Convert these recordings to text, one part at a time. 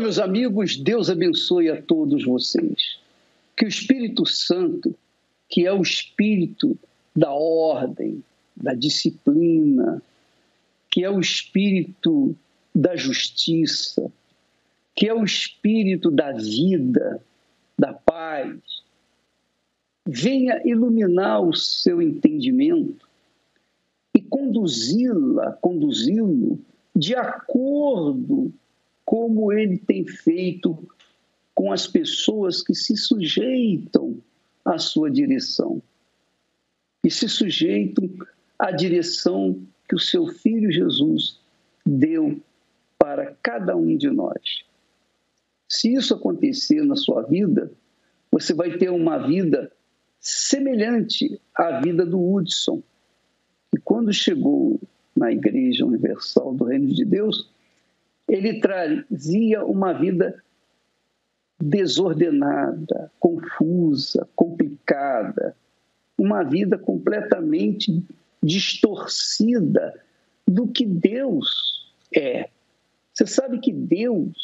meus amigos, Deus abençoe a todos vocês. Que o Espírito Santo, que é o Espírito da ordem, da disciplina, que é o Espírito da justiça, que é o Espírito da vida, da paz, venha iluminar o seu entendimento e conduzi-la, conduzi-lo de acordo como ele tem feito com as pessoas que se sujeitam à sua direção. E se sujeitam à direção que o seu filho Jesus deu para cada um de nós. Se isso acontecer na sua vida, você vai ter uma vida semelhante à vida do Hudson. E quando chegou na Igreja Universal do Reino de Deus, ele trazia uma vida desordenada, confusa, complicada, uma vida completamente distorcida do que Deus é. Você sabe que Deus,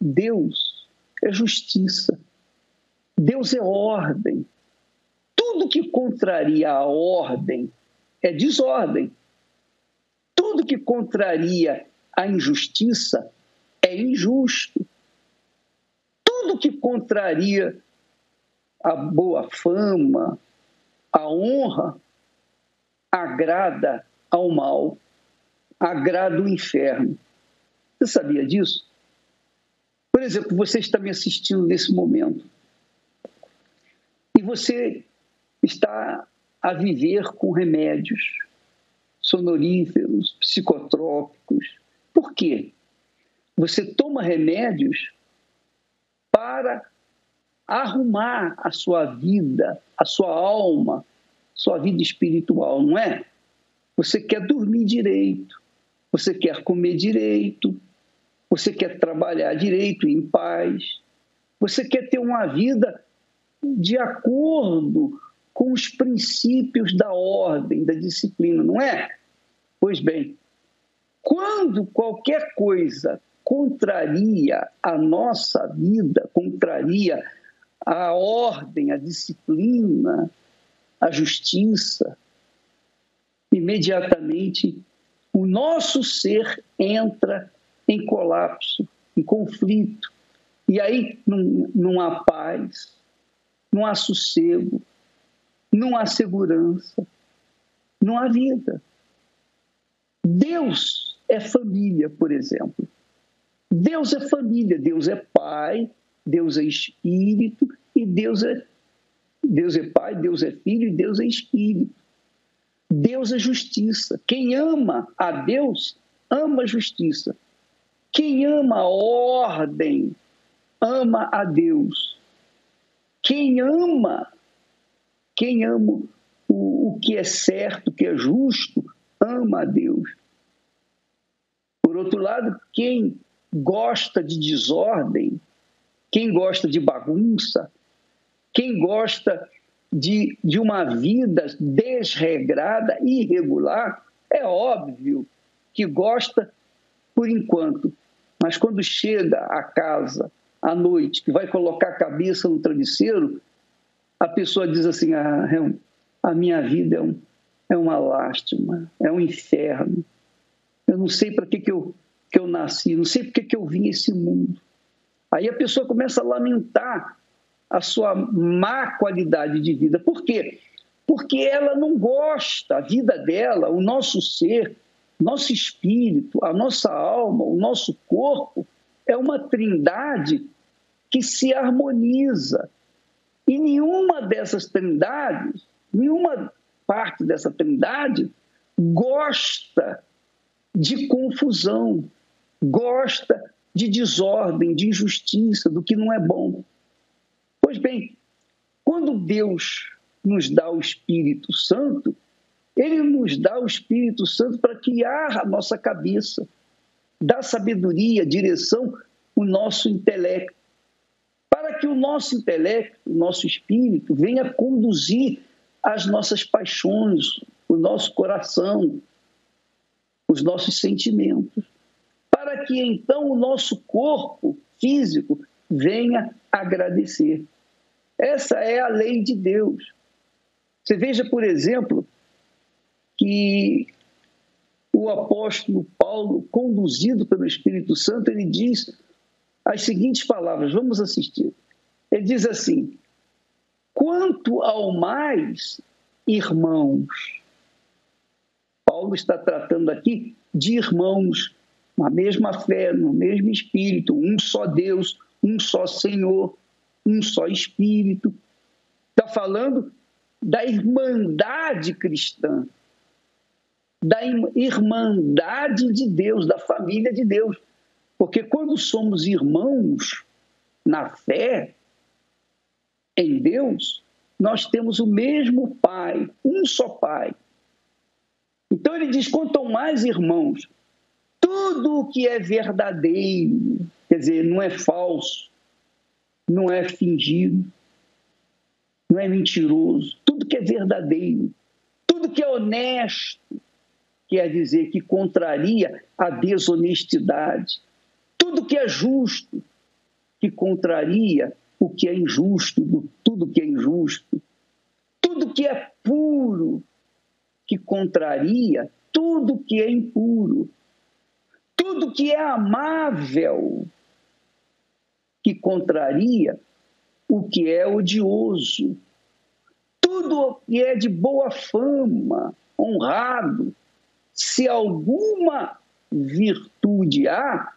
Deus é justiça. Deus é ordem. Tudo que contraria a ordem é desordem. Tudo que contraria a injustiça é injusto. Tudo que contraria a boa fama, a honra, agrada ao mal, agrada o inferno. Você sabia disso? Por exemplo, você está me assistindo nesse momento e você está a viver com remédios sonoríferos, psicotrópicos, por quê? Você toma remédios para arrumar a sua vida, a sua alma, sua vida espiritual, não é? Você quer dormir direito, você quer comer direito, você quer trabalhar direito, em paz, você quer ter uma vida de acordo com os princípios da ordem, da disciplina, não é? Pois bem, quando qualquer coisa contraria a nossa vida, contraria a ordem, a disciplina, a justiça, imediatamente o nosso ser entra em colapso, em conflito. E aí não, não há paz, não há sossego, não há segurança, não há vida. Deus é família, por exemplo. Deus é família, Deus é pai, Deus é espírito e Deus é Deus é pai, Deus é filho e Deus é espírito. Deus é justiça. Quem ama a Deus ama a justiça. Quem ama a ordem ama a Deus. Quem ama, quem ama o, o que é certo, o que é justo, ama a Deus. Por outro lado, quem gosta de desordem, quem gosta de bagunça, quem gosta de, de uma vida desregrada, irregular, é óbvio que gosta por enquanto. Mas quando chega a casa à noite, que vai colocar a cabeça no travesseiro, a pessoa diz assim: ah, a minha vida é, um, é uma lástima, é um inferno. Eu não sei para que, que, eu, que eu nasci, não sei para que, eu vim esse mundo. Aí a pessoa começa a lamentar a sua má qualidade de vida. Por quê? Porque ela não gosta, a vida dela, o nosso ser, nosso espírito, a nossa alma, o nosso corpo, é uma trindade que se harmoniza. E nenhuma dessas trindades, nenhuma parte dessa trindade gosta de confusão, gosta de desordem, de injustiça, do que não é bom. Pois bem, quando Deus nos dá o Espírito Santo, ele nos dá o Espírito Santo para criar a nossa cabeça, dar sabedoria, direção, o nosso intelecto, para que o nosso intelecto, o nosso espírito, venha conduzir as nossas paixões, o nosso coração, os nossos sentimentos, para que então o nosso corpo físico, venha agradecer. Essa é a lei de Deus. Você veja, por exemplo, que o apóstolo Paulo, conduzido pelo Espírito Santo, ele diz as seguintes palavras, vamos assistir. Ele diz assim: quanto ao mais, irmãos. Paulo está tratando aqui de irmãos, na mesma fé, no mesmo espírito, um só Deus, um só Senhor, um só Espírito. Está falando da irmandade cristã, da irmandade de Deus, da família de Deus. Porque quando somos irmãos na fé, em Deus, nós temos o mesmo Pai, um só Pai. Então ele diz: quanto mais irmãos, tudo o que é verdadeiro, quer dizer, não é falso, não é fingido, não é mentiroso, tudo que é verdadeiro, tudo que é honesto, quer dizer que contraria a desonestidade, tudo que é justo, que contraria o que é injusto, tudo que é injusto, tudo que é puro, que contraria tudo que é impuro, tudo que é amável, que contraria o que é odioso, tudo que é de boa fama, honrado, se alguma virtude há,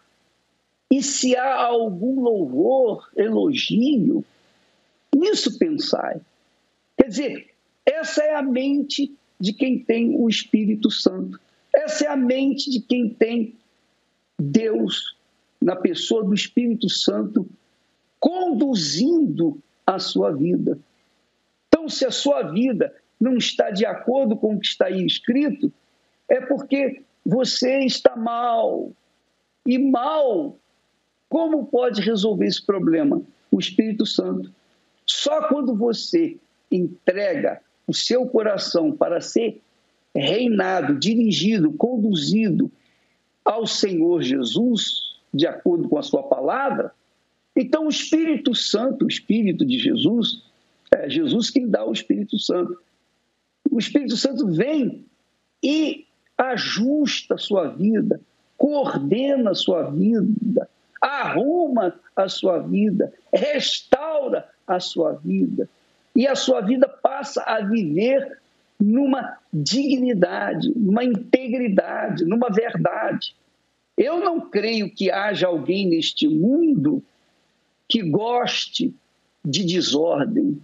e se há algum louvor, elogio, nisso pensai. Quer dizer, essa é a mente de quem tem o Espírito Santo. Essa é a mente de quem tem Deus na pessoa do Espírito Santo conduzindo a sua vida. Então, se a sua vida não está de acordo com o que está aí escrito, é porque você está mal. E mal como pode resolver esse problema? O Espírito Santo. Só quando você entrega o seu coração para ser reinado, dirigido, conduzido ao Senhor Jesus, de acordo com a sua palavra, então o Espírito Santo, o Espírito de Jesus, é Jesus quem dá o Espírito Santo. O Espírito Santo vem e ajusta a sua vida, coordena a sua vida, arruma a sua vida, restaura a sua vida. E a sua vida passa a viver numa dignidade, numa integridade, numa verdade. Eu não creio que haja alguém neste mundo que goste de desordem.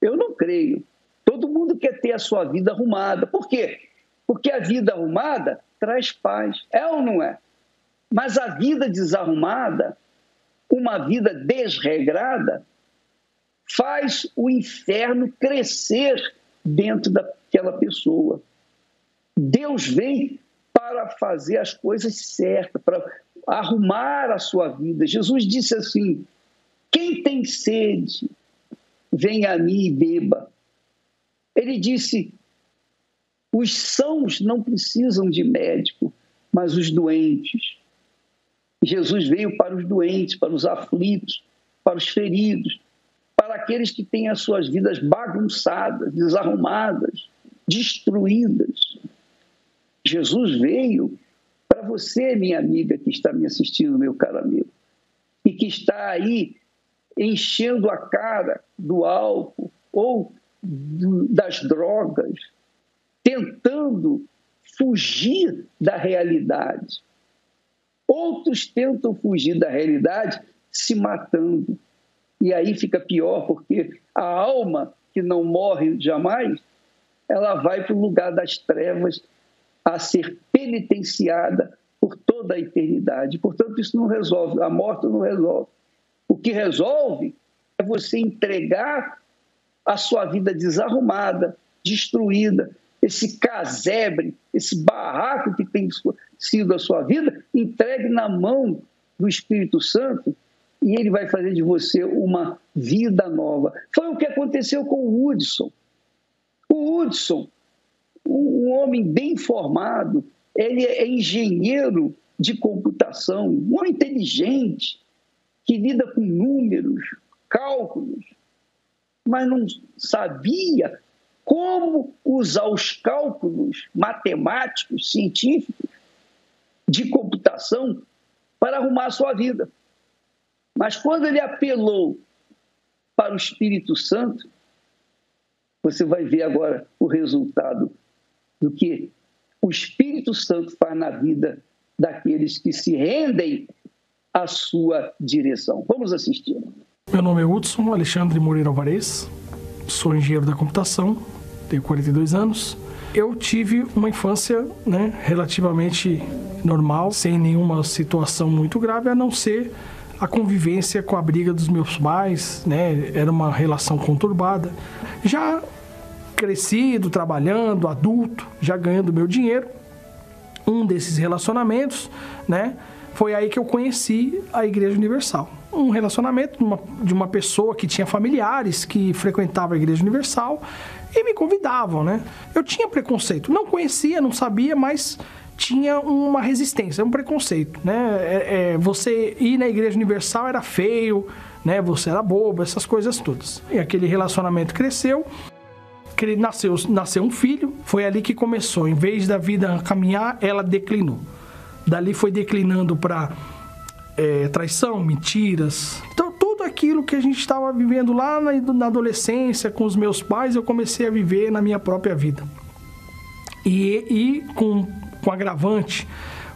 Eu não creio. Todo mundo quer ter a sua vida arrumada. Por quê? Porque a vida arrumada traz paz. É ou não é? Mas a vida desarrumada, uma vida desregrada, faz o inferno crescer dentro daquela pessoa. Deus vem para fazer as coisas certas, para arrumar a sua vida. Jesus disse assim: quem tem sede, venha a mim e beba. Ele disse: os sãos não precisam de médico, mas os doentes. Jesus veio para os doentes, para os aflitos, para os feridos, para aqueles que têm as suas vidas bagunçadas, desarrumadas, destruídas. Jesus veio para você, minha amiga que está me assistindo, meu caro amigo, e que está aí enchendo a cara do álcool ou das drogas, tentando fugir da realidade. Outros tentam fugir da realidade se matando. E aí fica pior, porque a alma que não morre jamais, ela vai para o lugar das trevas a ser penitenciada por toda a eternidade. Portanto, isso não resolve, a morte não resolve. O que resolve é você entregar a sua vida desarrumada, destruída, esse casebre, esse barraco que tem sido a sua vida, entregue na mão do Espírito Santo e ele vai fazer de você uma vida nova. Foi o que aconteceu com o Hudson. O Hudson, um homem bem formado, ele é engenheiro de computação, homem inteligente, que lida com números, cálculos, mas não sabia como usar os cálculos matemáticos, científicos, de computação para arrumar a sua vida. Mas quando ele apelou para o Espírito Santo, você vai ver agora o resultado do que o Espírito Santo faz na vida daqueles que se rendem à sua direção. Vamos assistir. Meu nome é Hudson Alexandre Moreira Alvarez, sou engenheiro da computação, tenho 42 anos. Eu tive uma infância né, relativamente normal, sem nenhuma situação muito grave, a não ser a convivência com a briga dos meus pais, né? Era uma relação conturbada. Já crescido, trabalhando, adulto, já ganhando meu dinheiro, um desses relacionamentos, né? Foi aí que eu conheci a Igreja Universal. Um relacionamento de uma, de uma pessoa que tinha familiares que frequentava a Igreja Universal e me convidavam, né? Eu tinha preconceito, não conhecia, não sabia, mas tinha uma resistência, um preconceito, né? É, é, você ir na Igreja Universal era feio, né? Você era bobo, essas coisas todas. E aquele relacionamento cresceu nasceu, nasceu um filho, foi ali que começou. Em vez da vida caminhar, ela declinou. Dali foi declinando para é, traição, mentiras. Então, tudo aquilo que a gente estava vivendo lá na, na, adolescência com os meus pais, eu comecei a viver na minha própria vida. E, e com, com agravante,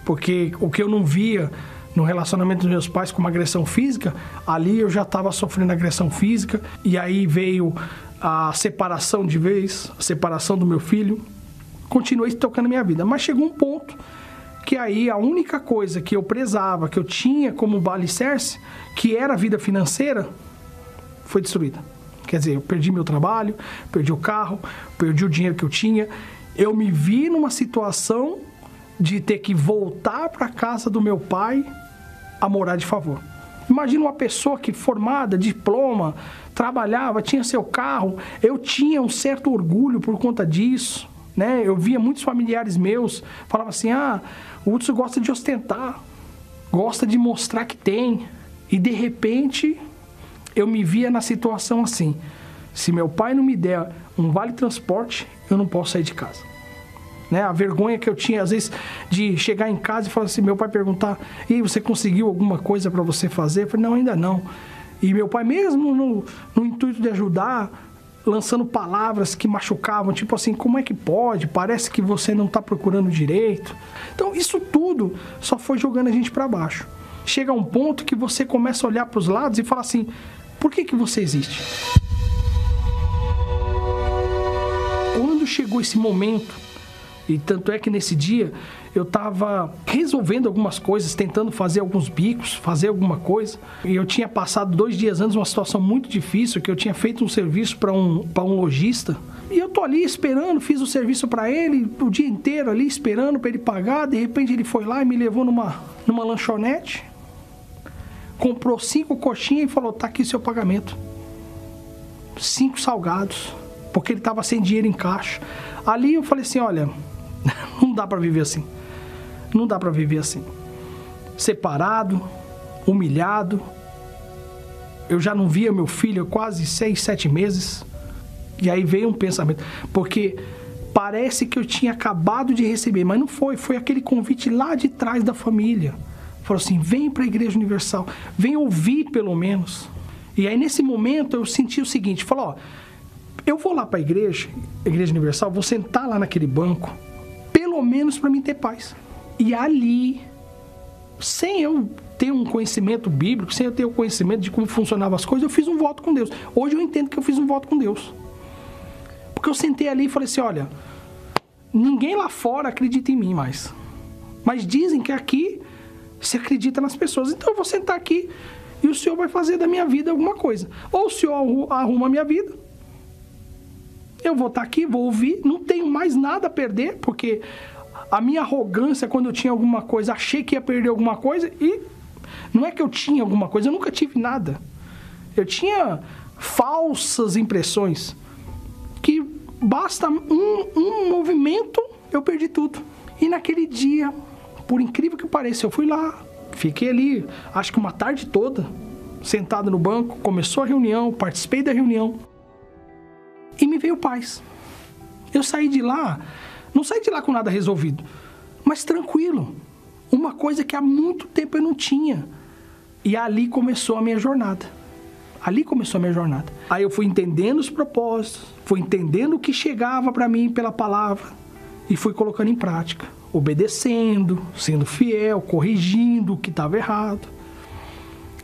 porque o que eu não via no relacionamento dos meus pais com uma agressão física, ali eu já estava sofrendo agressão física, e aí veio a separação de vez, a separação do meu filho. Continuei tocando minha vida, mas chegou um ponto que aí a única coisa que eu prezava, que eu tinha como alicerce, que era a vida financeira, foi destruída. Quer dizer, eu perdi meu trabalho, perdi o carro, perdi o dinheiro que eu tinha. Eu me vi numa situação de ter que voltar para casa do meu pai a morar de favor. Imagina uma pessoa que formada, diploma, trabalhava, tinha seu carro. Eu tinha um certo orgulho por conta disso. Né? Eu via muitos familiares meus falavam assim: ah, o Hudson gosta de ostentar, gosta de mostrar que tem. E de repente eu me via na situação assim: se meu pai não me der um vale transporte, eu não posso sair de casa. Né? A vergonha que eu tinha, às vezes, de chegar em casa e falar assim: meu pai perguntar, e você conseguiu alguma coisa para você fazer? Eu falei: não, ainda não. E meu pai, mesmo no, no intuito de ajudar, lançando palavras que machucavam, tipo assim, como é que pode? Parece que você não está procurando direito. Então, isso tudo só foi jogando a gente para baixo. Chega um ponto que você começa a olhar para os lados e fala assim: por que, que você existe? Quando chegou esse momento, e tanto é que nesse dia eu estava resolvendo algumas coisas, tentando fazer alguns bicos, fazer alguma coisa. E eu tinha passado dois dias antes uma situação muito difícil, que eu tinha feito um serviço para um, um lojista. E eu tô ali esperando, fiz o serviço para ele o dia inteiro ali esperando para ele pagar. De repente ele foi lá e me levou numa, numa lanchonete, comprou cinco coxinhas e falou: "Tá aqui seu pagamento". Cinco salgados, porque ele estava sem dinheiro em caixa. Ali eu falei assim: "Olha, não dá para viver assim. Não dá para viver assim. Separado, humilhado. Eu já não via meu filho há quase seis, sete meses. E aí veio um pensamento. Porque parece que eu tinha acabado de receber, mas não foi. Foi aquele convite lá de trás da família. Falou assim: vem para a Igreja Universal, vem ouvir pelo menos. E aí nesse momento eu senti o seguinte: falou, ó, eu vou lá para a igreja, Igreja Universal, vou sentar lá naquele banco, menos para mim ter paz. E ali, sem eu ter um conhecimento bíblico, sem eu ter o conhecimento de como funcionavam as coisas, eu fiz um voto com Deus. Hoje eu entendo que eu fiz um voto com Deus. Porque eu sentei ali e falei assim: olha, ninguém lá fora acredita em mim mais. Mas dizem que aqui se acredita nas pessoas. Então eu vou sentar aqui e o Senhor vai fazer da minha vida alguma coisa. Ou o Senhor arruma a minha vida. Eu vou estar aqui, vou ouvir, não tenho mais nada a perder, porque a minha arrogância quando eu tinha alguma coisa, achei que ia perder alguma coisa e não é que eu tinha alguma coisa, eu nunca tive nada. Eu tinha falsas impressões que basta um, um movimento, eu perdi tudo. E naquele dia, por incrível que pareça, eu fui lá, fiquei ali, acho que uma tarde toda, sentado no banco, começou a reunião, participei da reunião e me veio paz. Eu saí de lá, não saí de lá com nada resolvido, mas tranquilo. Uma coisa que há muito tempo eu não tinha. E ali começou a minha jornada. Ali começou a minha jornada. Aí eu fui entendendo os propósitos, fui entendendo o que chegava para mim pela palavra e fui colocando em prática, obedecendo, sendo fiel, corrigindo o que estava errado.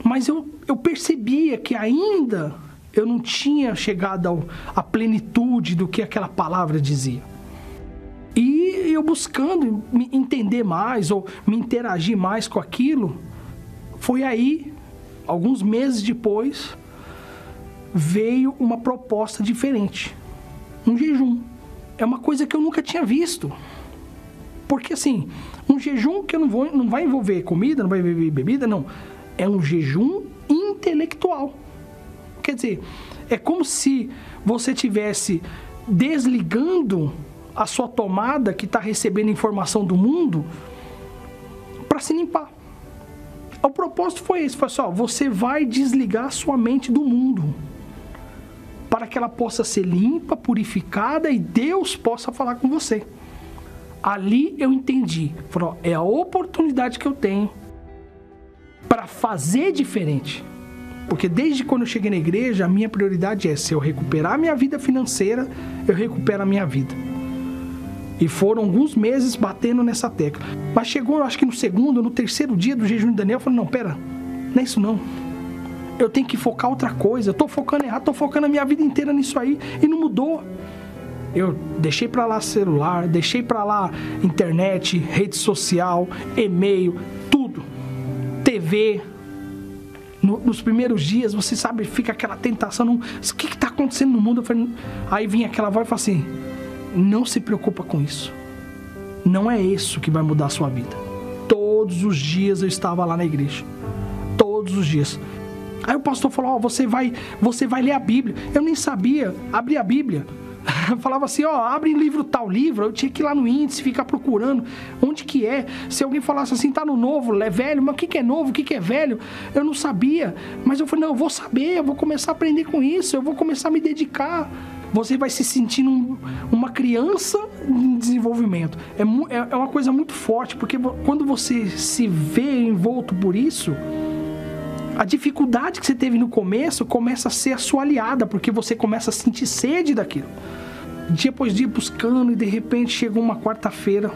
Mas eu, eu percebia que ainda eu não tinha chegado à plenitude do que aquela palavra dizia. E eu buscando me entender mais ou me interagir mais com aquilo, foi aí, alguns meses depois, veio uma proposta diferente. Um jejum. É uma coisa que eu nunca tinha visto. Porque assim, um jejum que eu não, vou, não vai envolver comida, não vai envolver bebida, não. É um jejum intelectual. Quer dizer, é como se você tivesse desligando a sua tomada que está recebendo informação do mundo para se limpar. O propósito foi esse, foi assim, ó, você vai desligar sua mente do mundo para que ela possa ser limpa, purificada e Deus possa falar com você. Ali eu entendi, falou, é a oportunidade que eu tenho para fazer diferente. Porque desde quando eu cheguei na igreja, a minha prioridade é: se eu recuperar minha vida financeira, eu recupero a minha vida. E foram alguns meses batendo nessa tecla. Mas chegou, acho que no segundo, no terceiro dia do jejum de Daniel, eu falei: não, pera, não é isso não. Eu tenho que focar outra coisa. Eu tô focando errado, tô focando a minha vida inteira nisso aí e não mudou. Eu deixei para lá celular, deixei para lá internet, rede social, e-mail, tudo. TV, no, nos primeiros dias, você sabe, fica aquela tentação, não, o que está acontecendo no mundo? Falei, aí vinha aquela voz e fala assim, não se preocupa com isso. Não é isso que vai mudar a sua vida. Todos os dias eu estava lá na igreja. Todos os dias. Aí o pastor falou: Ó, oh, você vai, você vai ler a Bíblia. Eu nem sabia. Abri a Bíblia. falava assim, ó, abre livro tal livro, eu tinha que ir lá no índice, ficar procurando onde que é. Se alguém falasse assim, tá no novo, é velho, mas o que, que é novo, o que, que é velho? Eu não sabia. Mas eu falei, não, eu vou saber, eu vou começar a aprender com isso, eu vou começar a me dedicar. Você vai se sentindo um, uma criança em desenvolvimento. É, é, é uma coisa muito forte, porque quando você se vê envolto por isso, a dificuldade que você teve no começo começa a ser a sua aliada, porque você começa a sentir sede daquilo. Dia após dia buscando e de repente chegou uma quarta-feira.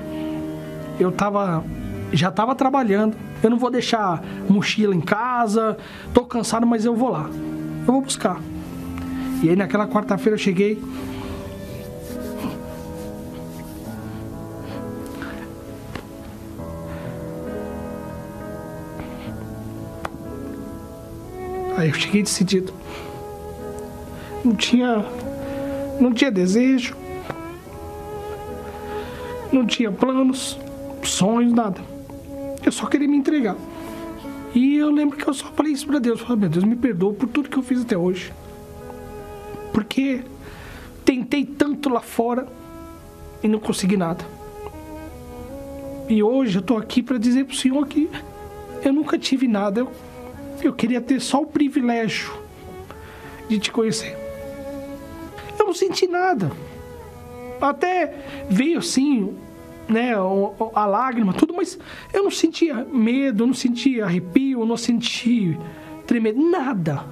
Eu tava já tava trabalhando. Eu não vou deixar mochila em casa. Tô cansado, mas eu vou lá. Eu vou buscar. E aí naquela quarta-feira eu cheguei, Aí eu cheguei decidido. Não tinha. Não tinha desejo. Não tinha planos, sonhos, nada. Eu só queria me entregar. E eu lembro que eu só falei isso pra Deus. Eu falei, meu Deus, me perdoa por tudo que eu fiz até hoje. Porque tentei tanto lá fora e não consegui nada. E hoje eu tô aqui para dizer pro Senhor que eu nunca tive nada. Eu eu queria ter só o privilégio de te conhecer. Eu não senti nada. Até veio assim, né, a lágrima, tudo, mas eu não sentia medo, eu não sentia arrepio, eu não senti tremer, nada.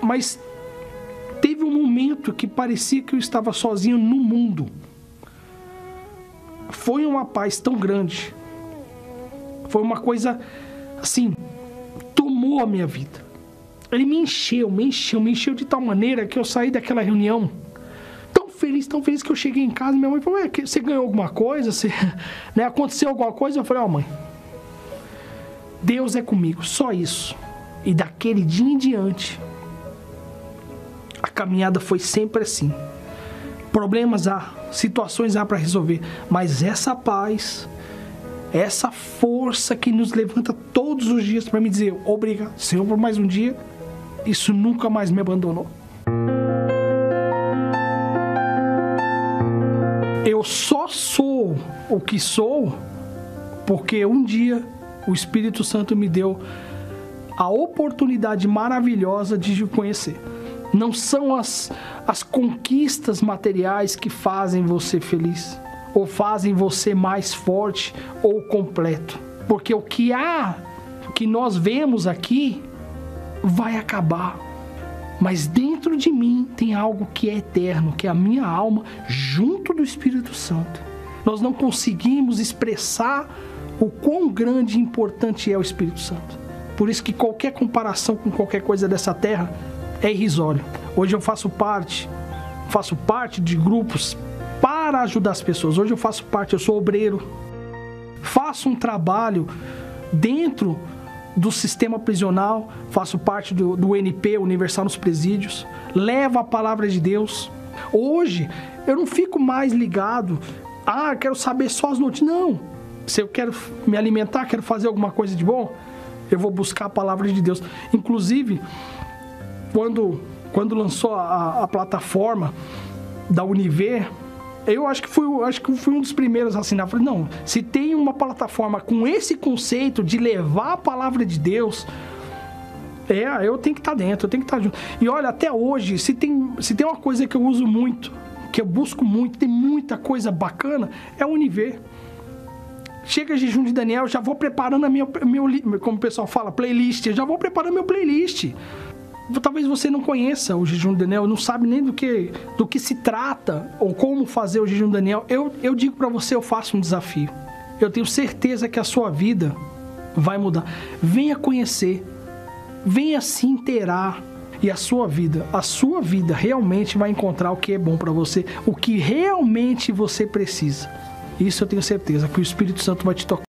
Mas teve um momento que parecia que eu estava sozinho no mundo. Foi uma paz tão grande. Foi uma coisa assim, tomou a minha vida. Ele me encheu, me encheu, me encheu de tal maneira que eu saí daquela reunião tão feliz, tão feliz que eu cheguei em casa minha mãe falou: Ué, você ganhou alguma coisa? Você, né, aconteceu alguma coisa? Eu falei: Ó, oh, mãe, Deus é comigo, só isso. E daquele dia em diante, caminhada foi sempre assim. Problemas há, situações há para resolver, mas essa paz, essa força que nos levanta todos os dias para me dizer obrigado, Senhor, por mais um dia. Isso nunca mais me abandonou. Eu só sou o que sou porque um dia o Espírito Santo me deu a oportunidade maravilhosa de te conhecer. Não são as, as conquistas materiais que fazem você feliz ou fazem você mais forte ou completo. Porque o que há, que nós vemos aqui, vai acabar. Mas dentro de mim tem algo que é eterno, que é a minha alma, junto do Espírito Santo. Nós não conseguimos expressar o quão grande e importante é o Espírito Santo. Por isso que qualquer comparação com qualquer coisa dessa terra é irrisório. Hoje eu faço parte, faço parte de grupos para ajudar as pessoas. Hoje eu faço parte, eu sou obreiro. Faço um trabalho dentro do sistema prisional, faço parte do, do NP, Universal nos Presídios, levo a palavra de Deus. Hoje eu não fico mais ligado, ah, quero saber só as notícias. Não. Se eu quero me alimentar, quero fazer alguma coisa de bom, eu vou buscar a palavra de Deus. Inclusive, quando, quando lançou a, a plataforma da Univer, eu acho que fui, acho que fui um dos primeiros a assinar. Falei, não, se tem uma plataforma com esse conceito de levar a palavra de Deus, é, eu tenho que estar tá dentro, eu tenho que estar tá junto. E olha, até hoje, se tem, se tem uma coisa que eu uso muito, que eu busco muito, tem muita coisa bacana, é o Univer. Chega jejum de Daniel, já vou preparando a minha, meu, como o pessoal fala, playlist. Eu já vou preparando meu playlist talvez você não conheça o jejum do Daniel, não sabe nem do que, do que se trata ou como fazer o jejum do Daniel. Eu, eu digo para você, eu faço um desafio. Eu tenho certeza que a sua vida vai mudar. Venha conhecer, venha se inteirar e a sua vida, a sua vida realmente vai encontrar o que é bom para você, o que realmente você precisa. Isso eu tenho certeza que o Espírito Santo vai te tocar.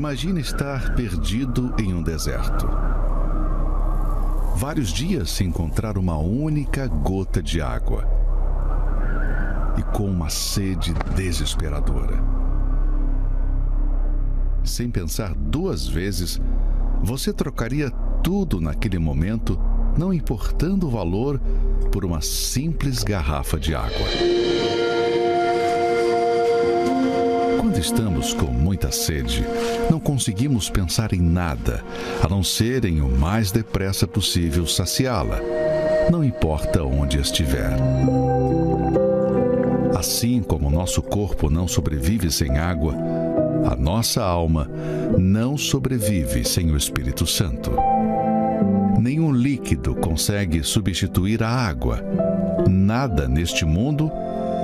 Imagine estar perdido em um deserto. Vários dias sem encontrar uma única gota de água. E com uma sede desesperadora. Sem pensar duas vezes, você trocaria tudo naquele momento, não importando o valor, por uma simples garrafa de água. Estamos com muita sede, não conseguimos pensar em nada, a não ser em o mais depressa possível saciá-la, não importa onde estiver. Assim como nosso corpo não sobrevive sem água, a nossa alma não sobrevive sem o Espírito Santo. Nenhum líquido consegue substituir a água. Nada neste mundo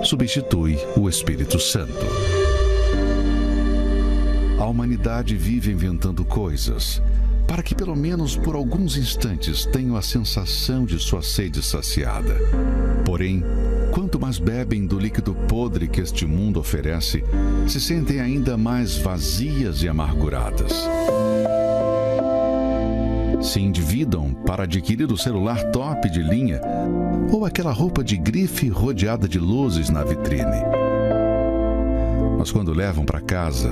substitui o Espírito Santo. A humanidade vive inventando coisas para que, pelo menos por alguns instantes, tenham a sensação de sua sede saciada. Porém, quanto mais bebem do líquido podre que este mundo oferece, se sentem ainda mais vazias e amarguradas. Se endividam para adquirir o celular top de linha ou aquela roupa de grife rodeada de luzes na vitrine. Mas quando levam para casa,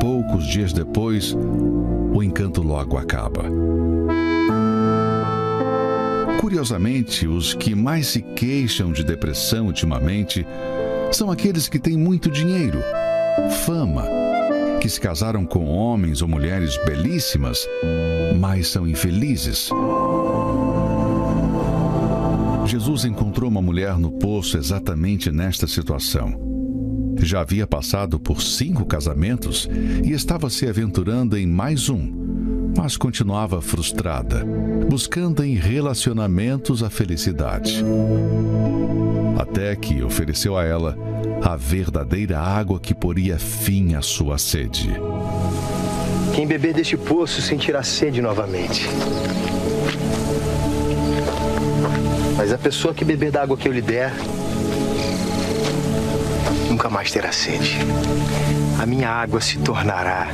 poucos dias depois, o encanto logo acaba. Curiosamente, os que mais se queixam de depressão ultimamente são aqueles que têm muito dinheiro, fama, que se casaram com homens ou mulheres belíssimas, mas são infelizes. Jesus encontrou uma mulher no poço exatamente nesta situação. Já havia passado por cinco casamentos e estava se aventurando em mais um, mas continuava frustrada, buscando em relacionamentos a felicidade. Até que ofereceu a ela a verdadeira água que poria fim à sua sede. Quem beber deste poço sentirá sede novamente. Mas a pessoa que beber da água que eu lhe der nunca mais terá sede. A minha água se tornará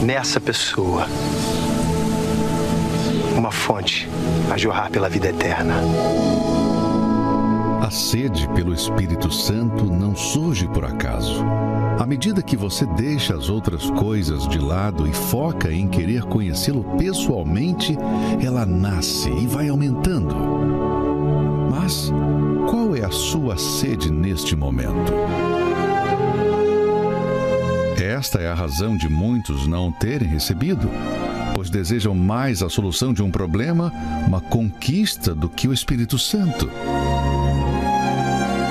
nessa pessoa uma fonte a jorrar pela vida eterna. A sede pelo Espírito Santo não surge por acaso. À medida que você deixa as outras coisas de lado e foca em querer conhecê-lo pessoalmente, ela nasce e vai aumentando. Mas é a sua sede neste momento? Esta é a razão de muitos não terem recebido, pois desejam mais a solução de um problema, uma conquista, do que o Espírito Santo.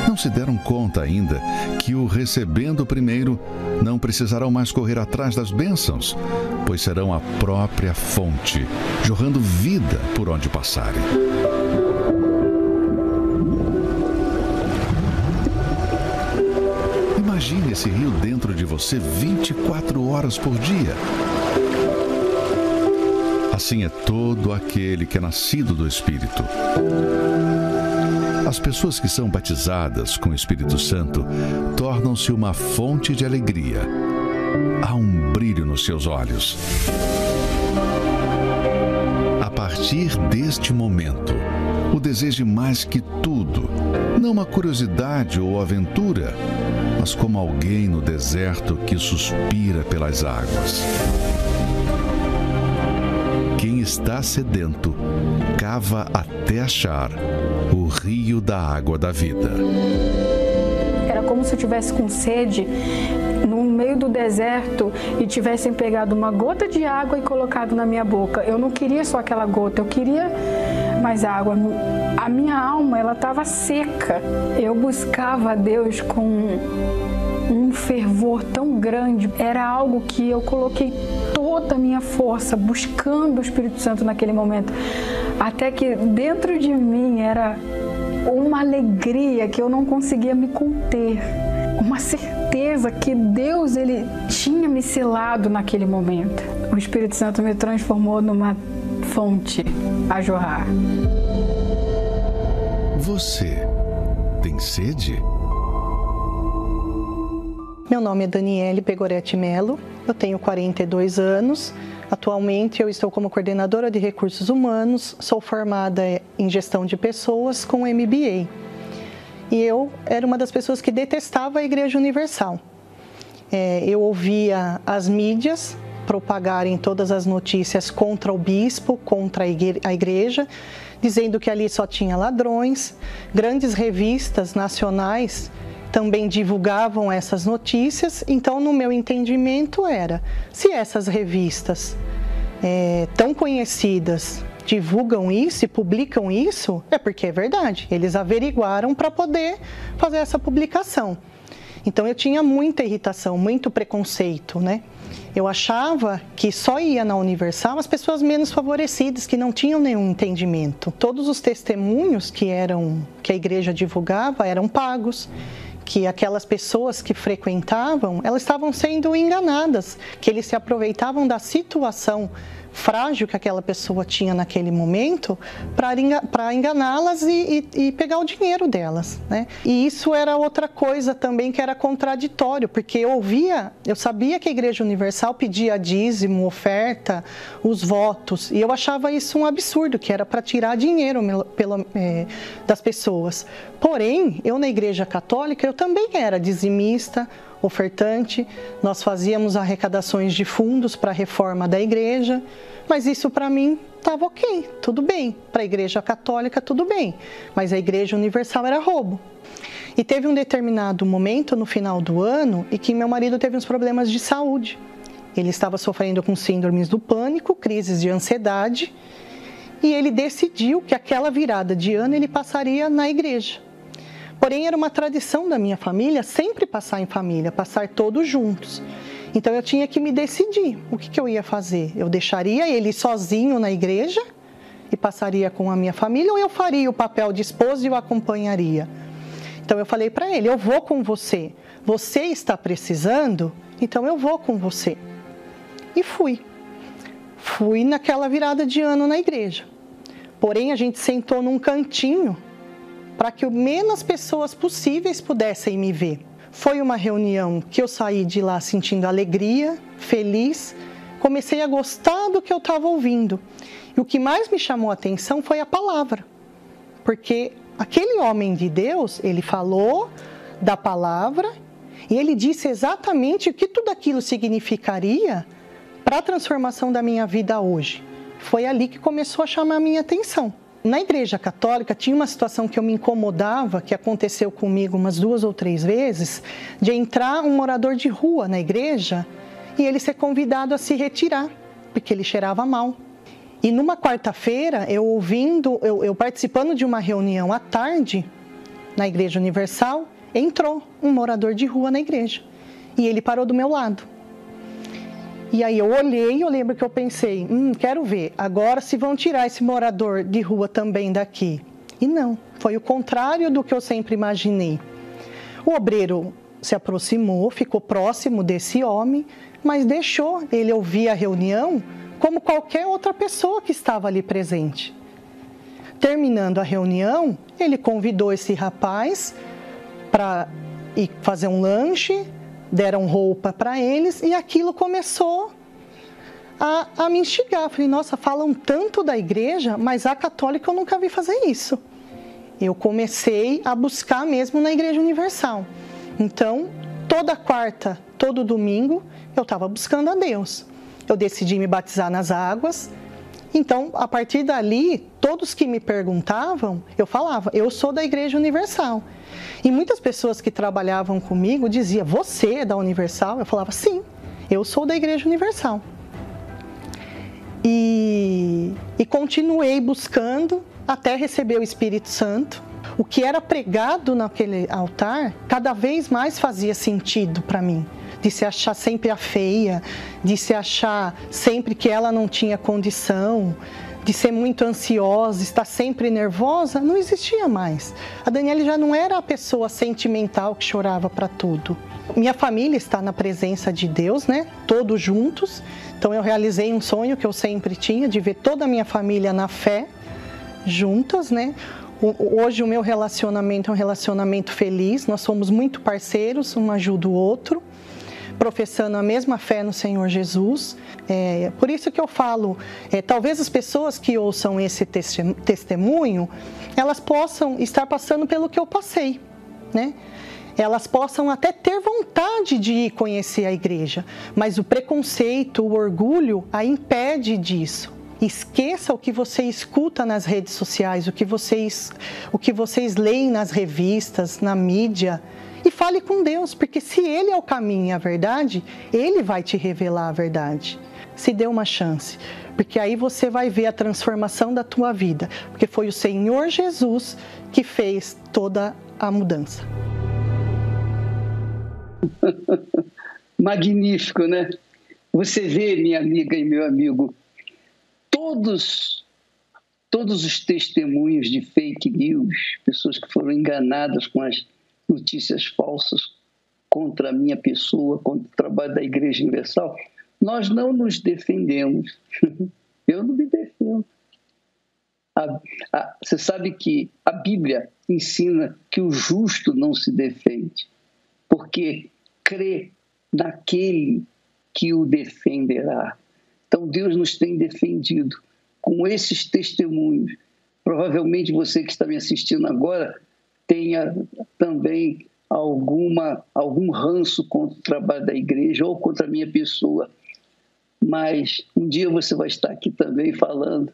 Não se deram conta ainda que o recebendo primeiro não precisarão mais correr atrás das bênçãos, pois serão a própria fonte, jorrando vida por onde passarem. Imagine esse rio dentro de você 24 horas por dia. Assim é todo aquele que é nascido do Espírito. As pessoas que são batizadas com o Espírito Santo tornam-se uma fonte de alegria. Há um brilho nos seus olhos. A partir deste momento, o deseje mais que tudo, não uma curiosidade ou aventura, mas como alguém no deserto que suspira pelas águas. Quem está sedento, cava até achar o rio da água da vida. Era como se eu tivesse com sede no meio do deserto e tivessem pegado uma gota de água e colocado na minha boca. Eu não queria só aquela gota, eu queria mais água. A minha alma, ela estava seca. Eu buscava a Deus com um fervor tão grande. Era algo que eu coloquei toda a minha força buscando o Espírito Santo naquele momento. Até que dentro de mim era uma alegria que eu não conseguia me conter. Uma certeza que Deus ele tinha me selado naquele momento. O Espírito Santo me transformou numa fonte a jorrar. Você tem sede? Meu nome é Daniele Pegoretti Melo, eu tenho 42 anos. Atualmente eu estou como coordenadora de recursos humanos, sou formada em gestão de pessoas com MBA. E eu era uma das pessoas que detestava a Igreja Universal. É, eu ouvia as mídias propagarem todas as notícias contra o bispo, contra a igreja, dizendo que ali só tinha ladrões. Grandes revistas nacionais também divulgavam essas notícias. Então, no meu entendimento, era: se essas revistas é, tão conhecidas divulgam isso e publicam isso, é porque é verdade. Eles averiguaram para poder fazer essa publicação. Então, eu tinha muita irritação, muito preconceito, né? Eu achava que só ia na Universal as pessoas menos favorecidas, que não tinham nenhum entendimento. Todos os testemunhos que eram que a igreja divulgava eram pagos que aquelas pessoas que frequentavam, elas estavam sendo enganadas, que eles se aproveitavam da situação frágil que aquela pessoa tinha naquele momento para enganá-las e, e, e, pegar o dinheiro delas. Né? E isso era outra coisa também que era contraditório, porque eu ouvia, eu sabia que a Igreja Universal pedia dízimo, oferta, os votos, e eu achava isso um absurdo, que era para tirar dinheiro é, das pessoas. Porém, eu na Igreja Católica, eu também era dizimista, ofertante, nós fazíamos arrecadações de fundos para a reforma da igreja, mas isso para mim estava ok, tudo bem. Para a igreja católica, tudo bem, mas a igreja universal era roubo. E teve um determinado momento no final do ano em que meu marido teve uns problemas de saúde. Ele estava sofrendo com síndromes do pânico, crises de ansiedade, e ele decidiu que aquela virada de ano ele passaria na igreja. Porém, era uma tradição da minha família sempre passar em família, passar todos juntos. Então, eu tinha que me decidir o que, que eu ia fazer. Eu deixaria ele sozinho na igreja e passaria com a minha família, ou eu faria o papel de esposa e o acompanharia? Então, eu falei para ele: eu vou com você. Você está precisando, então eu vou com você. E fui. Fui naquela virada de ano na igreja. Porém, a gente sentou num cantinho para que o menos pessoas possíveis pudessem me ver. Foi uma reunião que eu saí de lá sentindo alegria, feliz, comecei a gostar do que eu estava ouvindo. E o que mais me chamou a atenção foi a palavra, porque aquele homem de Deus, ele falou da palavra e ele disse exatamente o que tudo aquilo significaria para a transformação da minha vida hoje. Foi ali que começou a chamar a minha atenção. Na igreja católica tinha uma situação que eu me incomodava, que aconteceu comigo umas duas ou três vezes, de entrar um morador de rua na igreja e ele ser convidado a se retirar, porque ele cheirava mal. E numa quarta-feira, eu ouvindo, eu, eu participando de uma reunião à tarde na Igreja Universal, entrou um morador de rua na igreja e ele parou do meu lado. E aí eu olhei, eu lembro que eu pensei, hum, quero ver, agora se vão tirar esse morador de rua também daqui. E não, foi o contrário do que eu sempre imaginei. O obreiro se aproximou, ficou próximo desse homem, mas deixou ele ouvir a reunião como qualquer outra pessoa que estava ali presente. Terminando a reunião, ele convidou esse rapaz para ir fazer um lanche, deram roupa para eles e aquilo começou a, a me instigar. Falei, nossa, falam tanto da igreja, mas a católica eu nunca vi fazer isso. Eu comecei a buscar mesmo na Igreja Universal. Então, toda quarta, todo domingo, eu estava buscando a Deus. Eu decidi me batizar nas águas. Então, a partir dali, todos que me perguntavam, eu falava: eu sou da Igreja Universal. E muitas pessoas que trabalhavam comigo diziam: Você é da Universal? Eu falava: Sim, eu sou da Igreja Universal. E, e continuei buscando até receber o Espírito Santo. O que era pregado naquele altar cada vez mais fazia sentido para mim de se achar sempre a feia, de se achar sempre que ela não tinha condição, de ser muito ansiosa, estar sempre nervosa, não existia mais. A Daniela já não era a pessoa sentimental que chorava para tudo. Minha família está na presença de Deus, né? Todos juntos. Então eu realizei um sonho que eu sempre tinha de ver toda a minha família na fé, juntas, né? Hoje o meu relacionamento é um relacionamento feliz, nós somos muito parceiros, um ajuda o outro. Professando a mesma fé no Senhor Jesus. É, por isso que eu falo, é, talvez as pessoas que ouçam esse testemunho, elas possam estar passando pelo que eu passei, né? Elas possam até ter vontade de ir conhecer a igreja, mas o preconceito, o orgulho a impede disso. Esqueça o que você escuta nas redes sociais, o que vocês, o que vocês leem nas revistas, na mídia e fale com Deus, porque se Ele é o caminho e a verdade, Ele vai te revelar a verdade. Se dê uma chance, porque aí você vai ver a transformação da tua vida, porque foi o Senhor Jesus que fez toda a mudança. Magnífico, né? Você vê, minha amiga e meu amigo, todos todos os testemunhos de fake news, pessoas que foram enganadas com as notícias falsas contra a minha pessoa, contra o trabalho da Igreja Universal, nós não nos defendemos. Eu não me defendo. A, a, você sabe que a Bíblia ensina que o justo não se defende, porque crê naquele que o defenderá. Então Deus nos tem defendido com esses testemunhos. Provavelmente você que está me assistindo agora tenha também alguma algum ranço contra o trabalho da igreja ou contra a minha pessoa. Mas um dia você vai estar aqui também falando.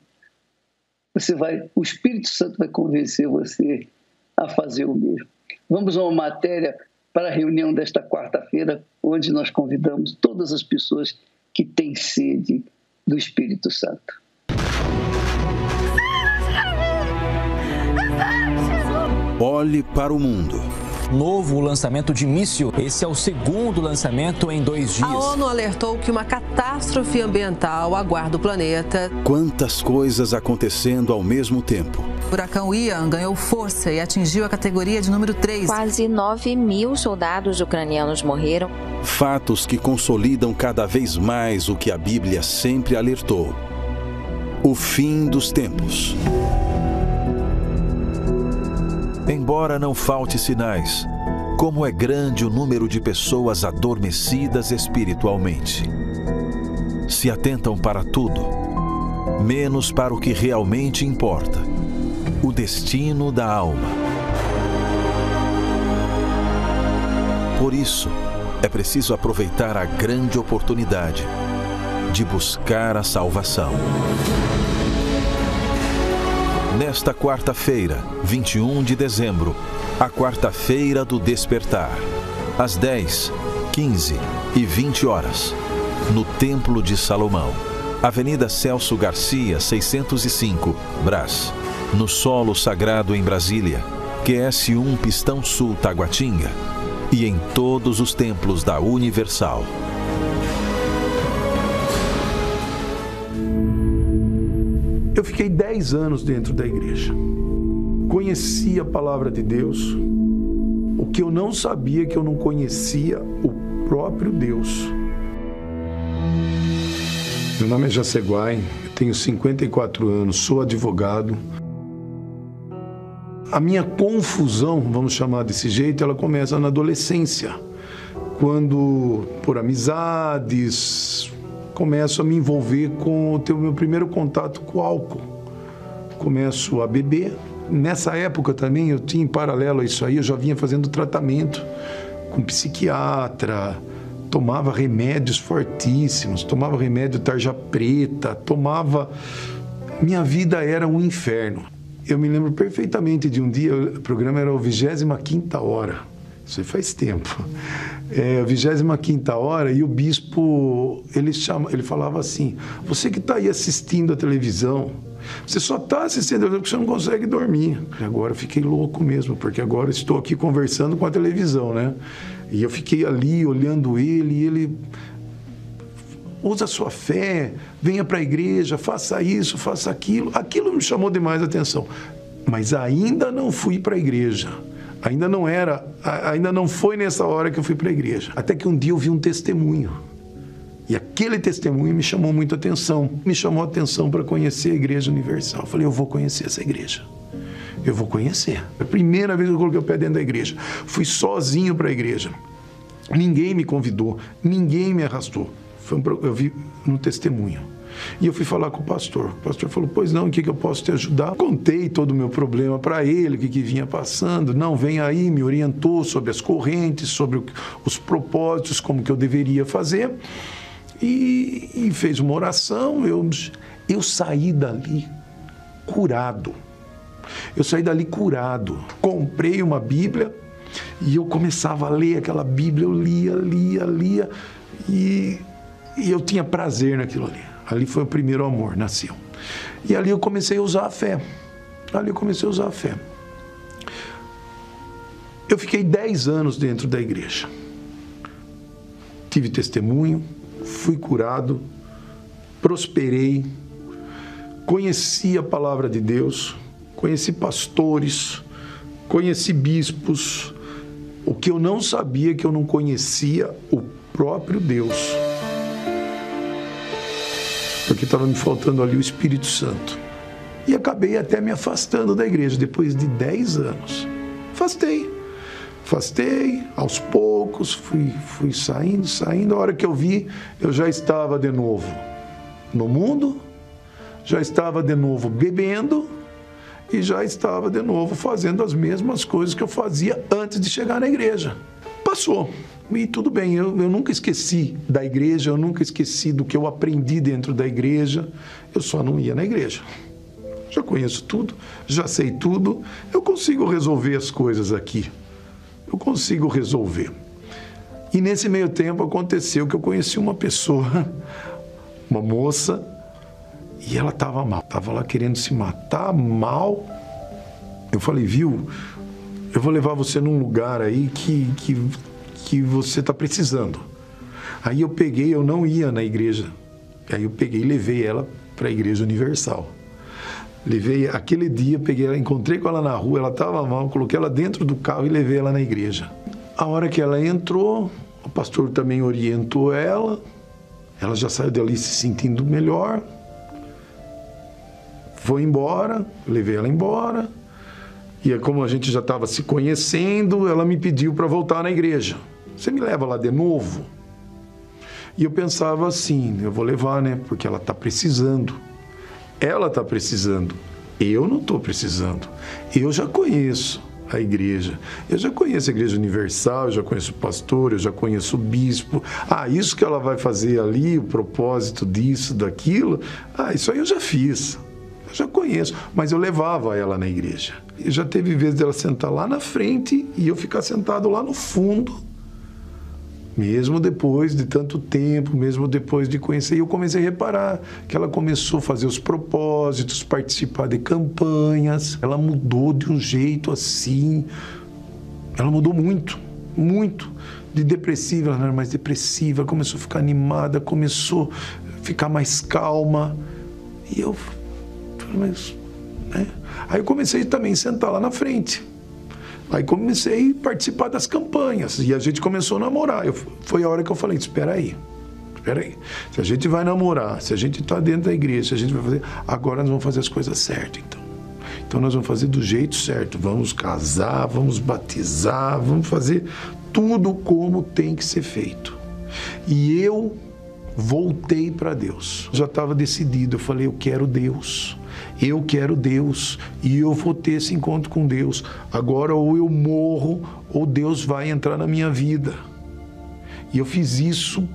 Você vai, o Espírito Santo vai convencer você a fazer o mesmo. Vamos a uma matéria para a reunião desta quarta-feira, onde nós convidamos todas as pessoas que têm sede do Espírito Santo. Olhe para o mundo. Novo lançamento de míssil. Esse é o segundo lançamento em dois dias. A ONU alertou que uma catástrofe ambiental aguarda o planeta. Quantas coisas acontecendo ao mesmo tempo. O furacão Ian ganhou força e atingiu a categoria de número 3. Quase 9 mil soldados ucranianos morreram. Fatos que consolidam cada vez mais o que a Bíblia sempre alertou: o fim dos tempos. Embora não falte sinais, como é grande o número de pessoas adormecidas espiritualmente. Se atentam para tudo, menos para o que realmente importa: o destino da alma. Por isso, é preciso aproveitar a grande oportunidade de buscar a salvação. Nesta quarta-feira, 21 de dezembro, a quarta-feira do despertar, às 10, 15 e 20 horas, no Templo de Salomão, Avenida Celso Garcia, 605, Brás, no Solo Sagrado em Brasília, QS1 Pistão Sul Taguatinga e em todos os templos da Universal. Fiquei 10 anos dentro da igreja. Conheci a palavra de Deus. O que eu não sabia que eu não conhecia o próprio Deus. Meu nome é Jaceguai, tenho 54 anos, sou advogado. A minha confusão, vamos chamar desse jeito, ela começa na adolescência, quando por amizades, começo a me envolver com o meu primeiro contato com o álcool. Começo a beber. Nessa época também eu tinha em paralelo a isso aí, eu já vinha fazendo tratamento com psiquiatra, tomava remédios fortíssimos, tomava remédio tarja preta, tomava minha vida era um inferno. Eu me lembro perfeitamente de um dia, o programa era o 25 hora. Isso faz tempo é, 25 hora e o bispo ele chama, ele falava assim: você que está aí assistindo a televisão, você só está assistindo a televisão porque você não consegue dormir. E agora eu fiquei louco mesmo, porque agora estou aqui conversando com a televisão, né? E eu fiquei ali olhando ele e ele usa sua fé, venha para a igreja, faça isso, faça aquilo. Aquilo me chamou demais a atenção. Mas ainda não fui para a igreja. Ainda não era, ainda não foi nessa hora que eu fui para a igreja. Até que um dia eu vi um testemunho. E aquele testemunho me chamou muito a atenção. Me chamou a atenção para conhecer a Igreja Universal. Eu falei, eu vou conhecer essa igreja. Eu vou conhecer. É a primeira vez que eu coloquei o pé dentro da igreja. Fui sozinho para a igreja. Ninguém me convidou, ninguém me arrastou. Um, eu vi no testemunho. E eu fui falar com o pastor. O pastor falou: Pois não, o que, que eu posso te ajudar? Contei todo o meu problema para ele, o que, que vinha passando. Não, vem aí, me orientou sobre as correntes, sobre os propósitos, como que eu deveria fazer. E, e fez uma oração. Eu, eu saí dali curado. Eu saí dali curado. Comprei uma Bíblia e eu começava a ler aquela Bíblia. Eu lia, lia, lia. E, e eu tinha prazer naquilo ali. Ali foi o primeiro amor, nasceu. E ali eu comecei a usar a fé. Ali eu comecei a usar a fé. Eu fiquei 10 anos dentro da igreja. Tive testemunho, fui curado, prosperei, conheci a palavra de Deus, conheci pastores, conheci bispos. O que eu não sabia que eu não conhecia o próprio Deus. Porque estava me faltando ali o Espírito Santo. E acabei até me afastando da igreja depois de 10 anos. Afastei. Afastei, aos poucos, fui, fui saindo, saindo. A hora que eu vi, eu já estava de novo no mundo, já estava de novo bebendo e já estava de novo fazendo as mesmas coisas que eu fazia antes de chegar na igreja. Passou. E tudo bem, eu, eu nunca esqueci da igreja, eu nunca esqueci do que eu aprendi dentro da igreja, eu só não ia na igreja. Já conheço tudo, já sei tudo, eu consigo resolver as coisas aqui. Eu consigo resolver. E nesse meio tempo aconteceu que eu conheci uma pessoa, uma moça, e ela estava mal, estava lá querendo se matar mal. Eu falei, viu, eu vou levar você num lugar aí que, que, que você está precisando. Aí eu peguei, eu não ia na igreja. Aí eu peguei e levei ela para a Igreja Universal. Levei aquele dia, peguei encontrei com ela na rua, ela estava mal, coloquei ela dentro do carro e levei ela na igreja. A hora que ela entrou, o pastor também orientou ela. Ela já saiu dali se sentindo melhor foi embora, levei ela embora. E é como a gente já estava se conhecendo, ela me pediu para voltar na igreja. Você me leva lá de novo? E eu pensava assim, eu vou levar, né? Porque ela está precisando. Ela está precisando. Eu não estou precisando. Eu já conheço a igreja. Eu já conheço a Igreja Universal, eu já conheço o pastor, eu já conheço o bispo. Ah, isso que ela vai fazer ali, o propósito disso, daquilo, ah, isso aí eu já fiz. Eu já conheço, mas eu levava ela na igreja. E já teve vezes dela sentar lá na frente e eu ficar sentado lá no fundo, mesmo depois de tanto tempo, mesmo depois de conhecer. Eu comecei a reparar que ela começou a fazer os propósitos, participar de campanhas. Ela mudou de um jeito assim. Ela mudou muito, muito. De depressiva, ela não era mais depressiva, começou a ficar animada, começou a ficar mais calma. E eu mas, né? Aí eu comecei também a sentar lá na frente. Aí comecei a participar das campanhas e a gente começou a namorar. Eu, foi a hora que eu falei: espera aí, espera aí. Se a gente vai namorar, se a gente está dentro da igreja, se a gente vai fazer, agora nós vamos fazer as coisas certas, então. Então nós vamos fazer do jeito certo. Vamos casar, vamos batizar, vamos fazer tudo como tem que ser feito. E eu voltei para Deus. Já estava decidido. Eu falei: eu quero Deus. Eu quero Deus e eu vou ter esse encontro com Deus. Agora, ou eu morro, ou Deus vai entrar na minha vida. E eu fiz isso,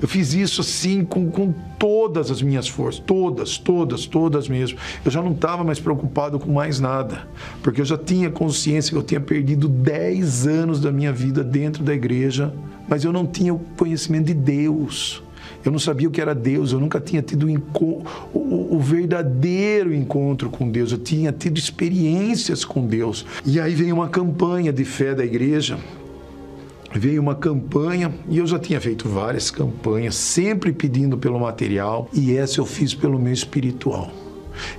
eu fiz isso assim com, com todas as minhas forças, todas, todas, todas mesmo. Eu já não estava mais preocupado com mais nada, porque eu já tinha consciência que eu tinha perdido 10 anos da minha vida dentro da igreja, mas eu não tinha o conhecimento de Deus. Eu não sabia o que era Deus, eu nunca tinha tido o, o, o, verdadeiro encontro com Deus, eu tinha tido experiências com Deus. E aí veio uma campanha de fé da igreja, veio uma campanha e eu já tinha feito várias campanhas, sempre pedindo pelo material, e essa eu fiz pelo meu espiritual.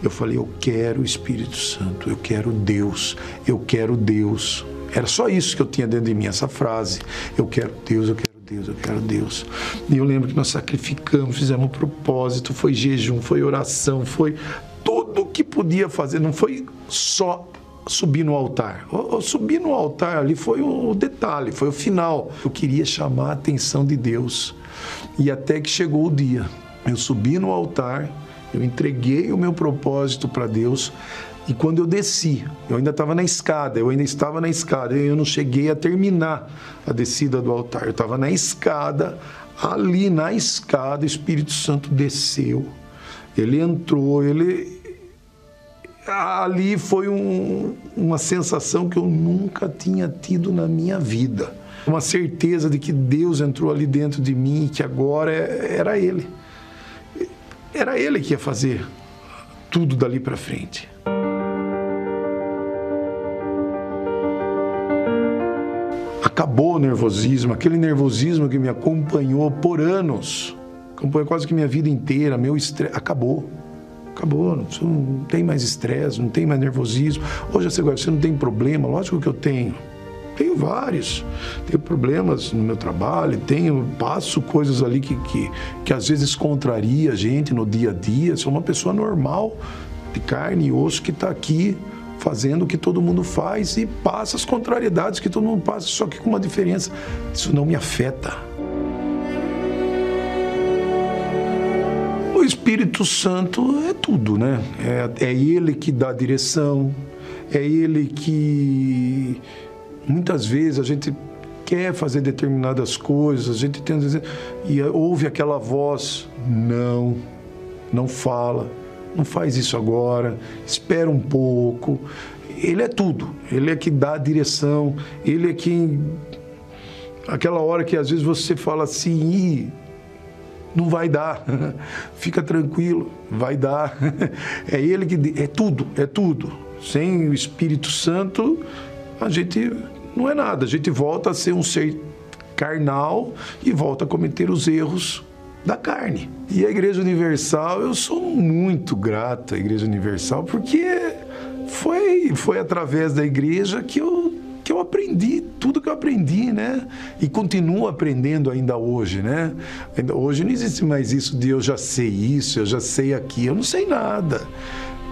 Eu falei, eu quero o Espírito Santo, eu quero Deus, eu quero Deus. Era só isso que eu tinha dentro de mim, essa frase. Eu quero Deus, eu quero Deus, eu quero Deus. E eu lembro que nós sacrificamos, fizemos um propósito, foi jejum, foi oração, foi tudo que podia fazer, não foi só subir no altar. O, subir no altar ali foi o detalhe, foi o final. Eu queria chamar a atenção de Deus. E até que chegou o dia. Eu subi no altar, eu entreguei o meu propósito para Deus. E quando eu desci, eu ainda estava na escada, eu ainda estava na escada, eu não cheguei a terminar a descida do altar. Eu estava na escada, ali na escada, o Espírito Santo desceu. Ele entrou, ele ali foi um, uma sensação que eu nunca tinha tido na minha vida. Uma certeza de que Deus entrou ali dentro de mim e que agora era Ele. Era Ele que ia fazer tudo dali para frente. Acabou o nervosismo, aquele nervosismo que me acompanhou por anos, acompanhou quase que minha vida inteira, meu estresse, acabou acabou, não tem mais estresse, não tem mais nervosismo. Hoje você não tem problema, lógico que eu tenho. Tenho vários. Tenho problemas no meu trabalho, tenho, passo coisas ali que, que, que às vezes contraria a gente no dia a dia. Sou uma pessoa normal, de carne e osso, que está aqui fazendo o que todo mundo faz e passa as contrariedades que todo mundo passa, só que com uma diferença. Isso não me afeta O Espírito Santo é tudo, né? É, é ele que dá direção, é ele que muitas vezes a gente quer fazer determinadas coisas, a gente tem e ouve aquela voz, não, não fala, não faz isso agora, espera um pouco. Ele é tudo, ele é que dá a direção, ele é quem aquela hora que às vezes você fala assim, não vai dar. Fica tranquilo, vai dar. É ele que é tudo, é tudo. Sem o Espírito Santo, a gente não é nada. A gente volta a ser um ser carnal e volta a cometer os erros da carne. E a Igreja Universal, eu sou muito grato à Igreja Universal porque foi foi através da igreja que eu que eu aprendi tudo que eu aprendi, né? E continuo aprendendo ainda hoje, né? Hoje não existe mais isso de eu já sei isso, eu já sei aquilo, eu não sei nada.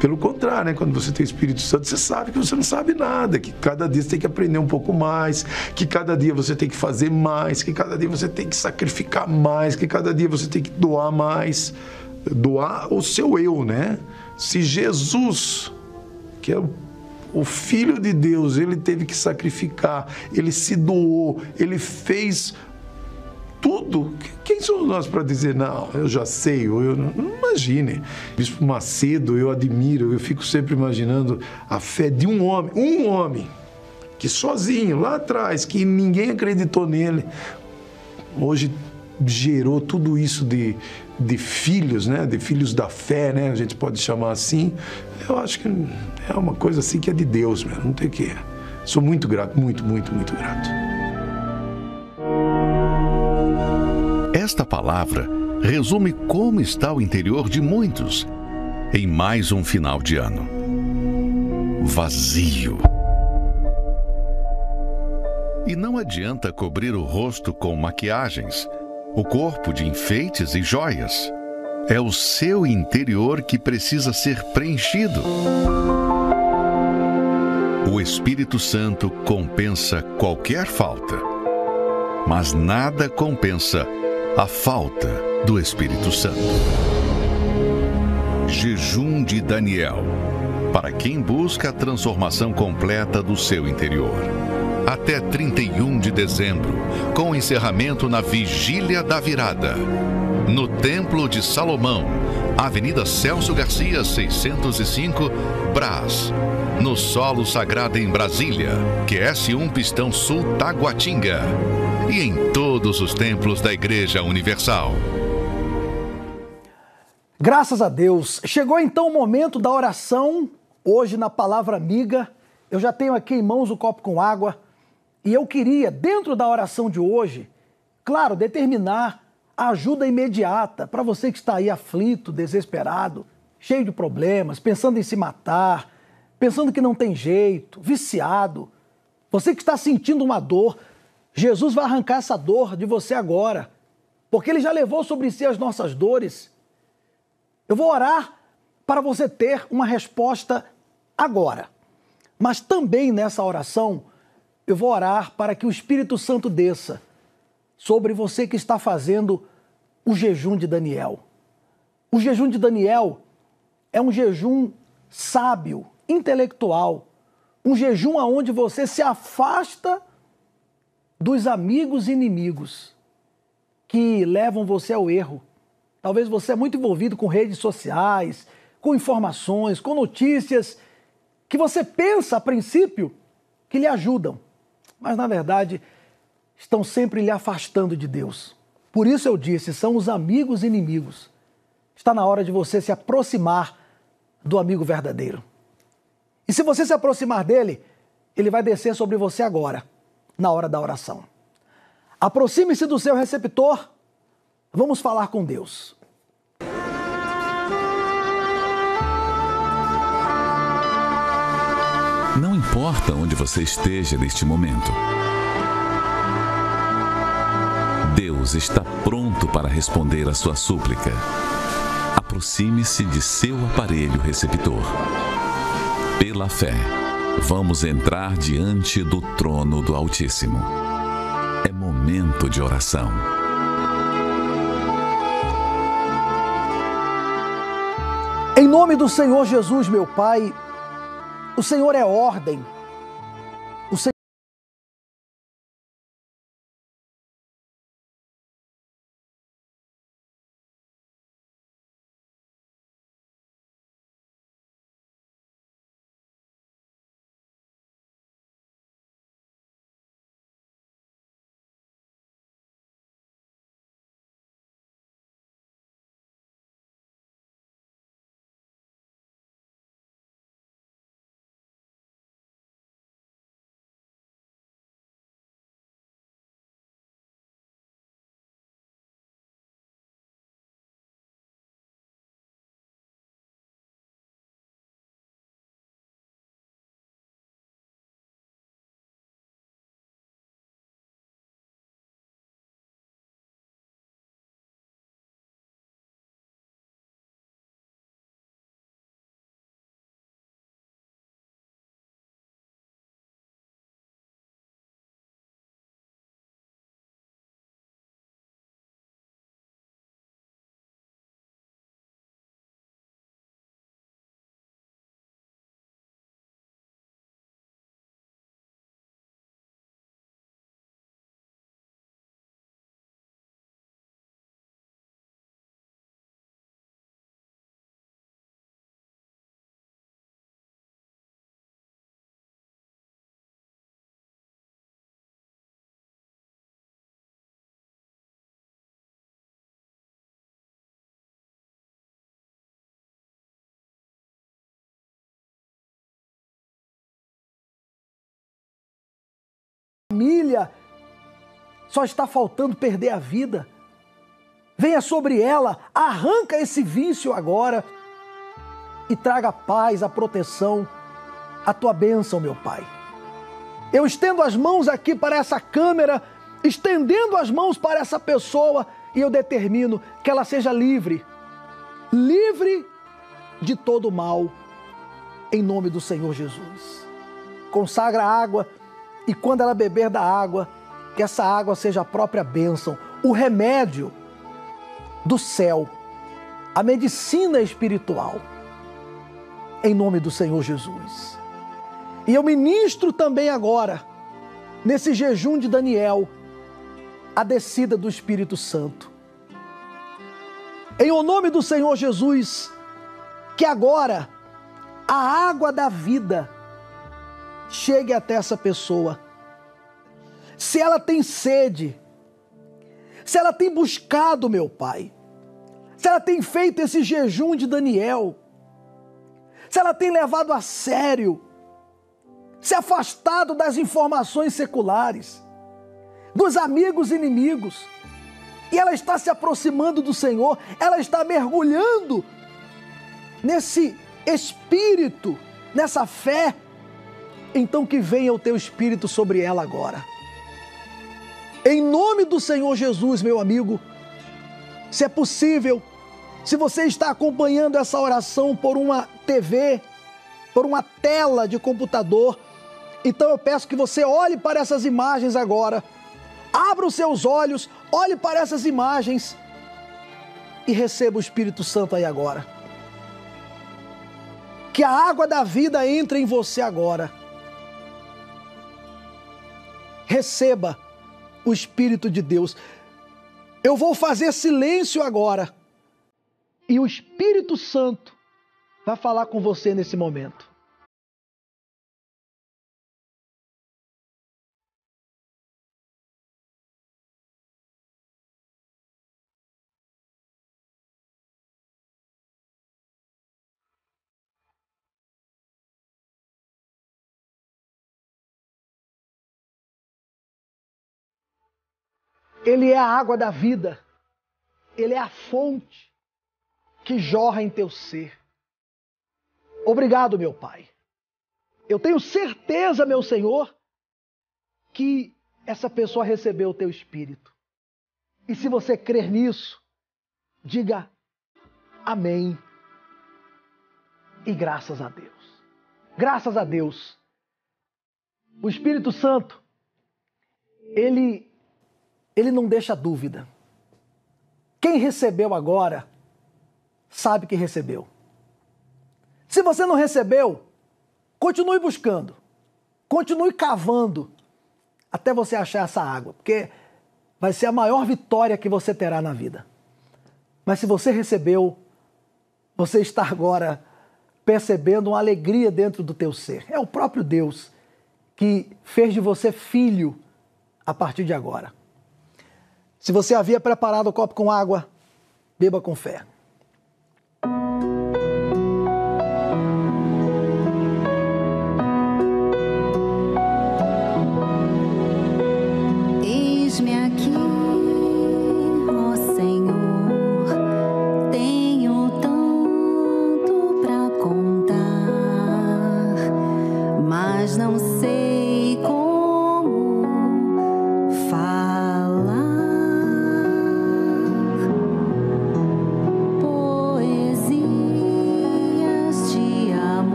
Pelo contrário, né? quando você tem o Espírito Santo, você sabe que você não sabe nada, que cada dia você tem que aprender um pouco mais, que cada dia você tem que fazer mais, que cada dia você tem que sacrificar mais, que cada dia você tem que doar mais. Doar o seu eu, né? Se Jesus, que é o o Filho de Deus, ele teve que sacrificar, ele se doou, ele fez tudo. Quem somos nós para dizer, não, eu já sei, eu, não, imagine. Bispo Macedo, eu admiro, eu fico sempre imaginando a fé de um homem, um homem, que sozinho, lá atrás, que ninguém acreditou nele, hoje gerou tudo isso de, de filhos, né? de filhos da fé, né? a gente pode chamar assim, eu acho que é uma coisa assim que é de Deus mesmo, não tem que. Sou muito grato, muito, muito, muito grato. Esta palavra resume como está o interior de muitos em mais um final de ano. Vazio. E não adianta cobrir o rosto com maquiagens o corpo de enfeites e joias. É o seu interior que precisa ser preenchido. O Espírito Santo compensa qualquer falta, mas nada compensa a falta do Espírito Santo. Jejum de Daniel para quem busca a transformação completa do seu interior até 31 de dezembro, com encerramento na Vigília da Virada. No Templo de Salomão, Avenida Celso Garcia, 605, Brás. No Solo Sagrado em Brasília, QS1 Pistão Sul Taguatinga. E em todos os templos da Igreja Universal. Graças a Deus. Chegou então o momento da oração. Hoje, na palavra amiga, eu já tenho aqui em mãos o copo com água e eu queria, dentro da oração de hoje, claro, determinar a ajuda imediata para você que está aí aflito, desesperado, cheio de problemas, pensando em se matar, pensando que não tem jeito, viciado. Você que está sentindo uma dor, Jesus vai arrancar essa dor de você agora, porque Ele já levou sobre si as nossas dores. Eu vou orar para você ter uma resposta agora. Mas também nessa oração, eu vou orar para que o Espírito Santo desça sobre você que está fazendo o jejum de Daniel. O jejum de Daniel é um jejum sábio, intelectual, um jejum aonde você se afasta dos amigos e inimigos que levam você ao erro. Talvez você é muito envolvido com redes sociais, com informações, com notícias que você pensa a princípio que lhe ajudam, mas na verdade estão sempre lhe afastando de Deus. Por isso eu disse, são os amigos e inimigos. Está na hora de você se aproximar do amigo verdadeiro. E se você se aproximar dele, ele vai descer sobre você agora, na hora da oração. Aproxime-se do seu receptor, vamos falar com Deus. Não importa onde você esteja neste momento. Deus está pronto para responder a sua súplica. Aproxime-se de seu aparelho receptor. Pela fé, vamos entrar diante do trono do Altíssimo. É momento de oração. Em nome do Senhor Jesus, meu Pai, o Senhor é ordem. Família só está faltando perder a vida. Venha sobre ela, arranca esse vício agora e traga a paz, a proteção, a tua bênção, meu Pai. Eu estendo as mãos aqui para essa câmera, estendendo as mãos para essa pessoa e eu determino que ela seja livre, livre de todo mal, em nome do Senhor Jesus. Consagra a água e quando ela beber da água, que essa água seja a própria bênção, o remédio do céu, a medicina espiritual, em nome do Senhor Jesus. E eu ministro também agora, nesse jejum de Daniel, a descida do Espírito Santo. Em o nome do Senhor Jesus, que agora a água da vida chegue até essa pessoa. Se ela tem sede, se ela tem buscado, meu Pai, se ela tem feito esse jejum de Daniel, se ela tem levado a sério, se afastado das informações seculares, dos amigos inimigos, e ela está se aproximando do Senhor, ela está mergulhando nesse espírito, nessa fé então que venha o teu espírito sobre ela agora. Em nome do Senhor Jesus, meu amigo, se é possível, se você está acompanhando essa oração por uma TV, por uma tela de computador. Então eu peço que você olhe para essas imagens agora. Abra os seus olhos, olhe para essas imagens e receba o Espírito Santo aí agora. Que a água da vida entre em você agora. Receba o Espírito de Deus. Eu vou fazer silêncio agora. E o Espírito Santo vai falar com você nesse momento. Ele é a água da vida. Ele é a fonte que jorra em teu ser. Obrigado, meu Pai. Eu tenho certeza, meu Senhor, que essa pessoa recebeu o teu espírito. E se você crer nisso, diga amém. E graças a Deus. Graças a Deus. O Espírito Santo, ele ele não deixa dúvida. Quem recebeu agora, sabe que recebeu. Se você não recebeu, continue buscando, continue cavando até você achar essa água, porque vai ser a maior vitória que você terá na vida. Mas se você recebeu, você está agora percebendo uma alegria dentro do teu ser. É o próprio Deus que fez de você filho a partir de agora. Se você havia preparado o copo com água, beba com fé.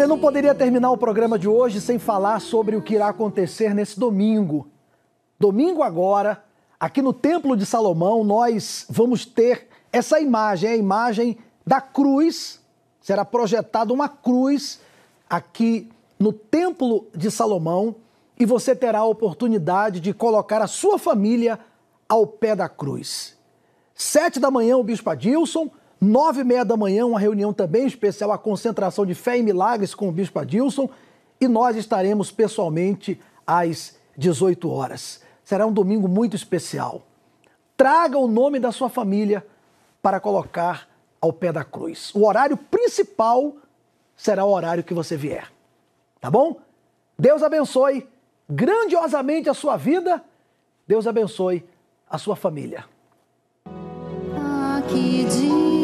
Olha, não poderia terminar o programa de hoje sem falar sobre o que irá acontecer nesse domingo. Domingo agora, aqui no Templo de Salomão, nós vamos ter essa imagem, a imagem da cruz. Será projetada uma cruz aqui no Templo de Salomão e você terá a oportunidade de colocar a sua família ao pé da cruz. Sete da manhã, o Bispo Adilson Nove e meia da manhã, uma reunião também especial, a concentração de fé e milagres com o Bispo Adilson. E nós estaremos pessoalmente às 18 horas. Será um domingo muito especial. Traga o nome da sua família para colocar ao pé da cruz. O horário principal será o horário que você vier. Tá bom? Deus abençoe grandiosamente a sua vida. Deus abençoe a sua família. Ah.